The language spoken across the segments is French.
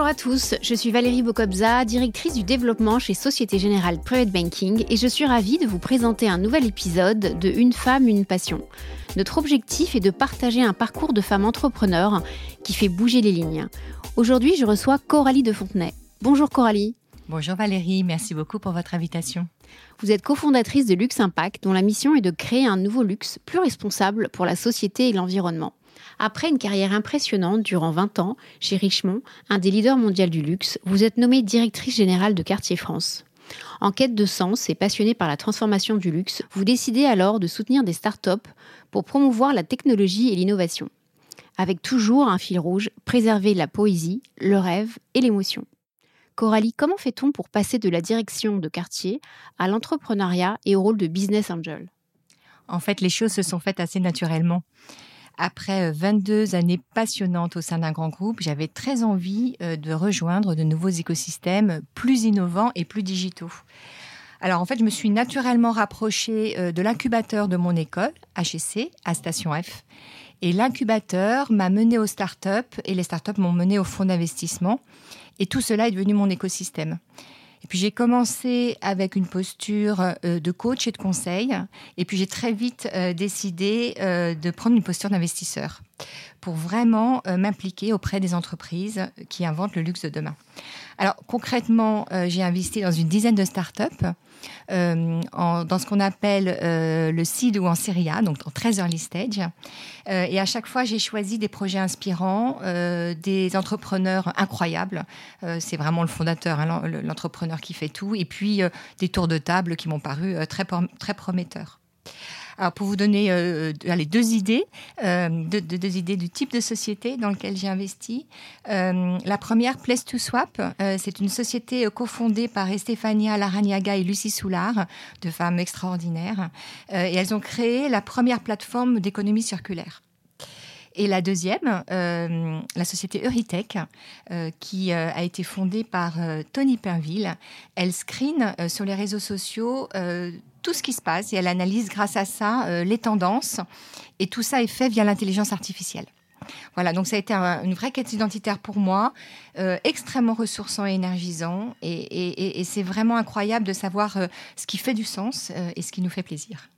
Bonjour à tous, je suis Valérie Bocobza, directrice du développement chez Société Générale Private Banking et je suis ravie de vous présenter un nouvel épisode de Une femme, une passion. Notre objectif est de partager un parcours de femme entrepreneur qui fait bouger les lignes. Aujourd'hui, je reçois Coralie de Fontenay. Bonjour Coralie. Bonjour Valérie, merci beaucoup pour votre invitation. Vous êtes cofondatrice de Luxe Impact, dont la mission est de créer un nouveau luxe plus responsable pour la société et l'environnement. Après une carrière impressionnante durant 20 ans chez Richemont, un des leaders mondiaux du luxe, vous êtes nommée directrice générale de Cartier France. En quête de sens et passionnée par la transformation du luxe, vous décidez alors de soutenir des startups pour promouvoir la technologie et l'innovation. Avec toujours un fil rouge, préserver la poésie, le rêve et l'émotion. Coralie, comment fait-on pour passer de la direction de quartier à l'entrepreneuriat et au rôle de business angel? En fait, les choses se sont faites assez naturellement. Après 22 euh, années passionnantes au sein d'un grand groupe, j'avais très envie euh, de rejoindre de nouveaux écosystèmes plus innovants et plus digitaux. Alors en fait, je me suis naturellement rapprochée euh, de l'incubateur de mon école, HEC, à Station F. Et l'incubateur m'a mené aux startups et les startups m'ont mené au fonds d'investissement. Et tout cela est devenu mon écosystème. Et puis j'ai commencé avec une posture euh, de coach et de conseil. Et puis j'ai très vite euh, décidé euh, de prendre une posture d'investisseur pour vraiment m'impliquer auprès des entreprises qui inventent le luxe de demain. Alors concrètement, j'ai investi dans une dizaine de startups euh, dans ce qu'on appelle euh, le seed ou en série A, donc en très early stage. Euh, et à chaque fois, j'ai choisi des projets inspirants, des entrepreneurs incroyables. c'est vraiment le fondateur, hein, l'entrepreneur qui fait tout. Et puis des tours de table qui m'ont paru très prometteurs. Alors pour vous donner euh, deux idées, euh, deux, idées du type de société dans lequel j'ai investi. Euh, la première, Place to Swap, c'est une société cofondée par Estefania Laraniaga et Lucie Soulard, deux femmes extraordinaires, et elles ont créé la première plateforme d'économie circulaire. Et la deuxième, la société Euritech, qui a été fondée par Tony Pinville. Elle screen sur les réseaux sociaux tout ce qui se passe et elle analyse grâce à ça euh, les tendances. Et tout ça est fait via l'intelligence artificielle. Voilà, donc ça a été une vraie quête identitaire pour moi, euh, extrêmement ressourçant et énergisant. Et, c'est vraiment incroyable de savoir euh, ce qui fait du sens et ce qui nous fait plaisir.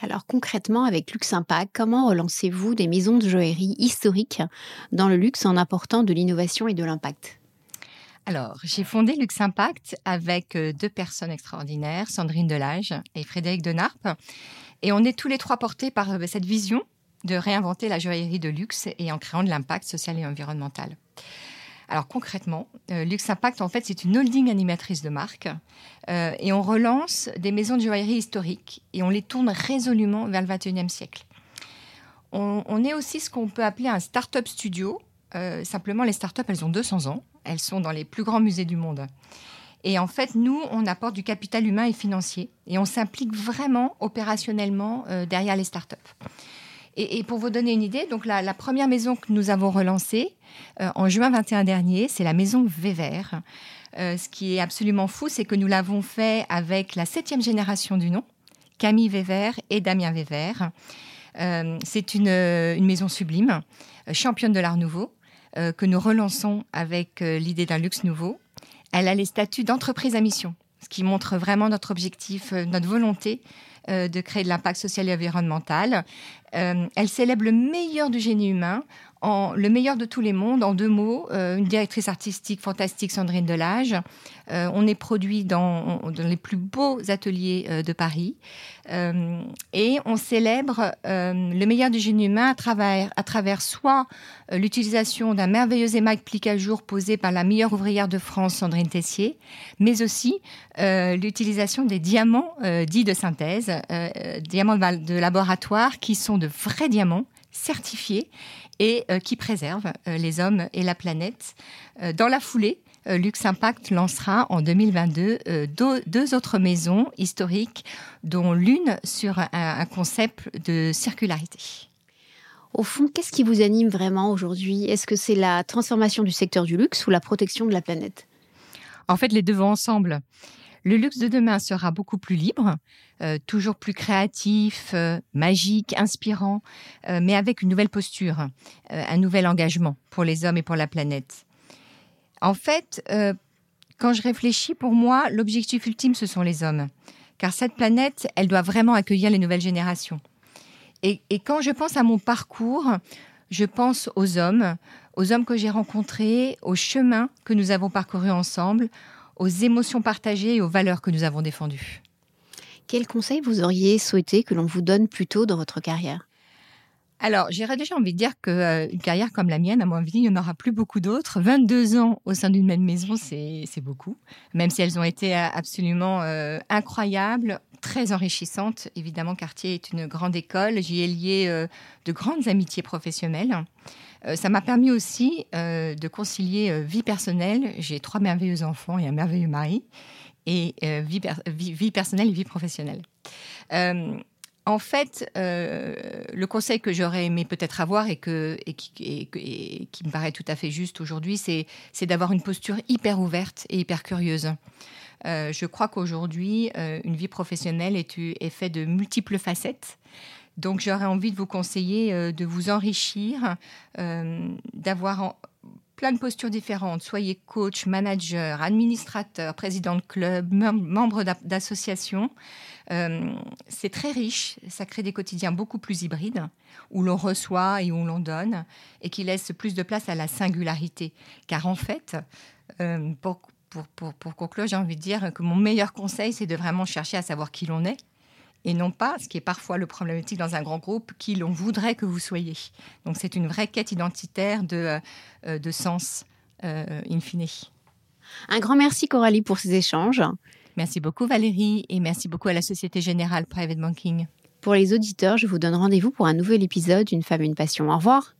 Alors concrètement, avec Luxe Impact, comment relancez-vous des maisons de joaillerie historiques dans le luxe en apportant de l'innovation et de l'impact? Alors, j'ai fondé Lux Impact avec euh, deux personnes extraordinaires, Sandrine Delage et Frédéric Denarp. Et on est tous les trois portés par euh, cette vision de réinventer la joaillerie de luxe et en créant de l'impact social et environnemental. Alors concrètement, euh, Lux Impact, en fait, c'est une holding animatrice de marque et on relance des maisons de joaillerie historiques et on les tourne résolument vers le 21e siècle. On, est aussi ce qu'on peut appeler un start-up studio simplement, les startups, elles ont 200 ans. Elles sont dans les plus grands musées du monde. Et en fait, nous, on apporte du capital humain et financier. Et on s'implique vraiment opérationnellement euh, derrière les startups. Et, pour vous donner une idée, donc la, première maison que nous avons relancée euh, en juin 21 dernier, c'est la maison Vévert. ce qui est absolument fou, c'est que nous l'avons fait avec la septième génération du nom, Camille Vévert et Damien Vévert. c'est une, maison sublime, championne de l'art nouveau, euh, que nous relançons avec euh, l'idée d'un luxe nouveau. Elle a les statuts d'entreprise à mission, ce qui montre vraiment notre objectif, euh, notre volonté de créer de l'impact social et environnemental. elle célèbre le meilleur du génie humain en le meilleur de tous les mondes, en deux mots, euh, une directrice artistique fantastique, Sandrine Delage. Euh, on est produit dans, les plus beaux ateliers euh, de Paris. et on célèbre le meilleur du génie humain à travers, à travers soit l'utilisation d'un merveilleux émail plique à jour posé par la meilleure ouvrière de France, Sandrine Tessier, mais aussi l'utilisation des diamants dits de synthèse, diamants de laboratoire qui sont de vrais diamants certifiés et euh, qui préserve euh, les hommes et la planète. Euh, dans la foulée, Lux Impact lancera en 2022 deux, autres maisons historiques, dont l'une sur un, concept de circularité. Au fond, qu'est-ce qui vous anime vraiment aujourd'hui? Est-ce que c'est la transformation du secteur du luxe ou la protection de la planète? En fait, les deux vont ensemble. Le luxe de demain sera beaucoup plus libre, euh, toujours plus créatif, euh, magique, inspirant, euh, mais avec une nouvelle posture, un nouvel engagement pour les hommes et pour la planète. En fait, quand je réfléchis, pour moi, l'objectif ultime, ce sont les hommes. Car cette planète, elle doit vraiment accueillir les nouvelles générations. Et, et quand je pense à mon parcours, je pense aux hommes, aux hommes que j'ai rencontrés, aux chemins que nous avons parcourus ensemble, aux émotions partagées et aux valeurs que nous avons défendues. Quel conseil vous auriez souhaité que l'on vous donne plus tôt dans votre carrière? Alors, j'aurais déjà envie de dire qu'une euh, carrière comme la mienne, à mon avis, il n'y en aura plus beaucoup d'autres. 22 ans au sein d'une même maison, c'est beaucoup. Même si elles ont été euh, absolument euh, incroyables, très enrichissantes. Évidemment, Cartier est une grande école. J'y ai lié de grandes amitiés professionnelles. Ça m'a permis aussi de concilier vie personnelle. J'ai trois merveilleux enfants et un merveilleux mari. Et vie, vie, personnelle et vie professionnelle. En fait, euh, le conseil que j'aurais aimé peut-être avoir et, que, et, qui, me paraît tout à fait juste aujourd'hui, c'est, d'avoir une posture hyper ouverte et hyper curieuse. Euh, je crois qu'aujourd'hui, euh, une vie professionnelle est, est faite de multiples facettes. Donc j'aurais envie de vous conseiller de vous enrichir, d'avoir plein de postures différentes. Soyez coach, manager, administrateur, président de club, membre d'association. Euh, c'est très riche, ça crée des quotidiens beaucoup plus hybrides, où l'on reçoit et où l'on donne, et qui laisse plus de place à la singularité. Car en fait, euh, pour, pour, pour, conclure, j'ai envie de dire que mon meilleur conseil, c'est de vraiment chercher à savoir qui l'on est, et non pas, ce qui est parfois le problématique dans un grand groupe, qui l'on voudrait que vous soyez. Donc c'est une vraie quête identitaire de, euh, de sens in fine. Un grand merci Coralie pour ces échanges. Merci beaucoup Valérie et merci beaucoup à la Société Générale Private Banking. Pour les auditeurs, je vous donne rendez-vous pour un nouvel épisode Une femme, une passion. Au revoir.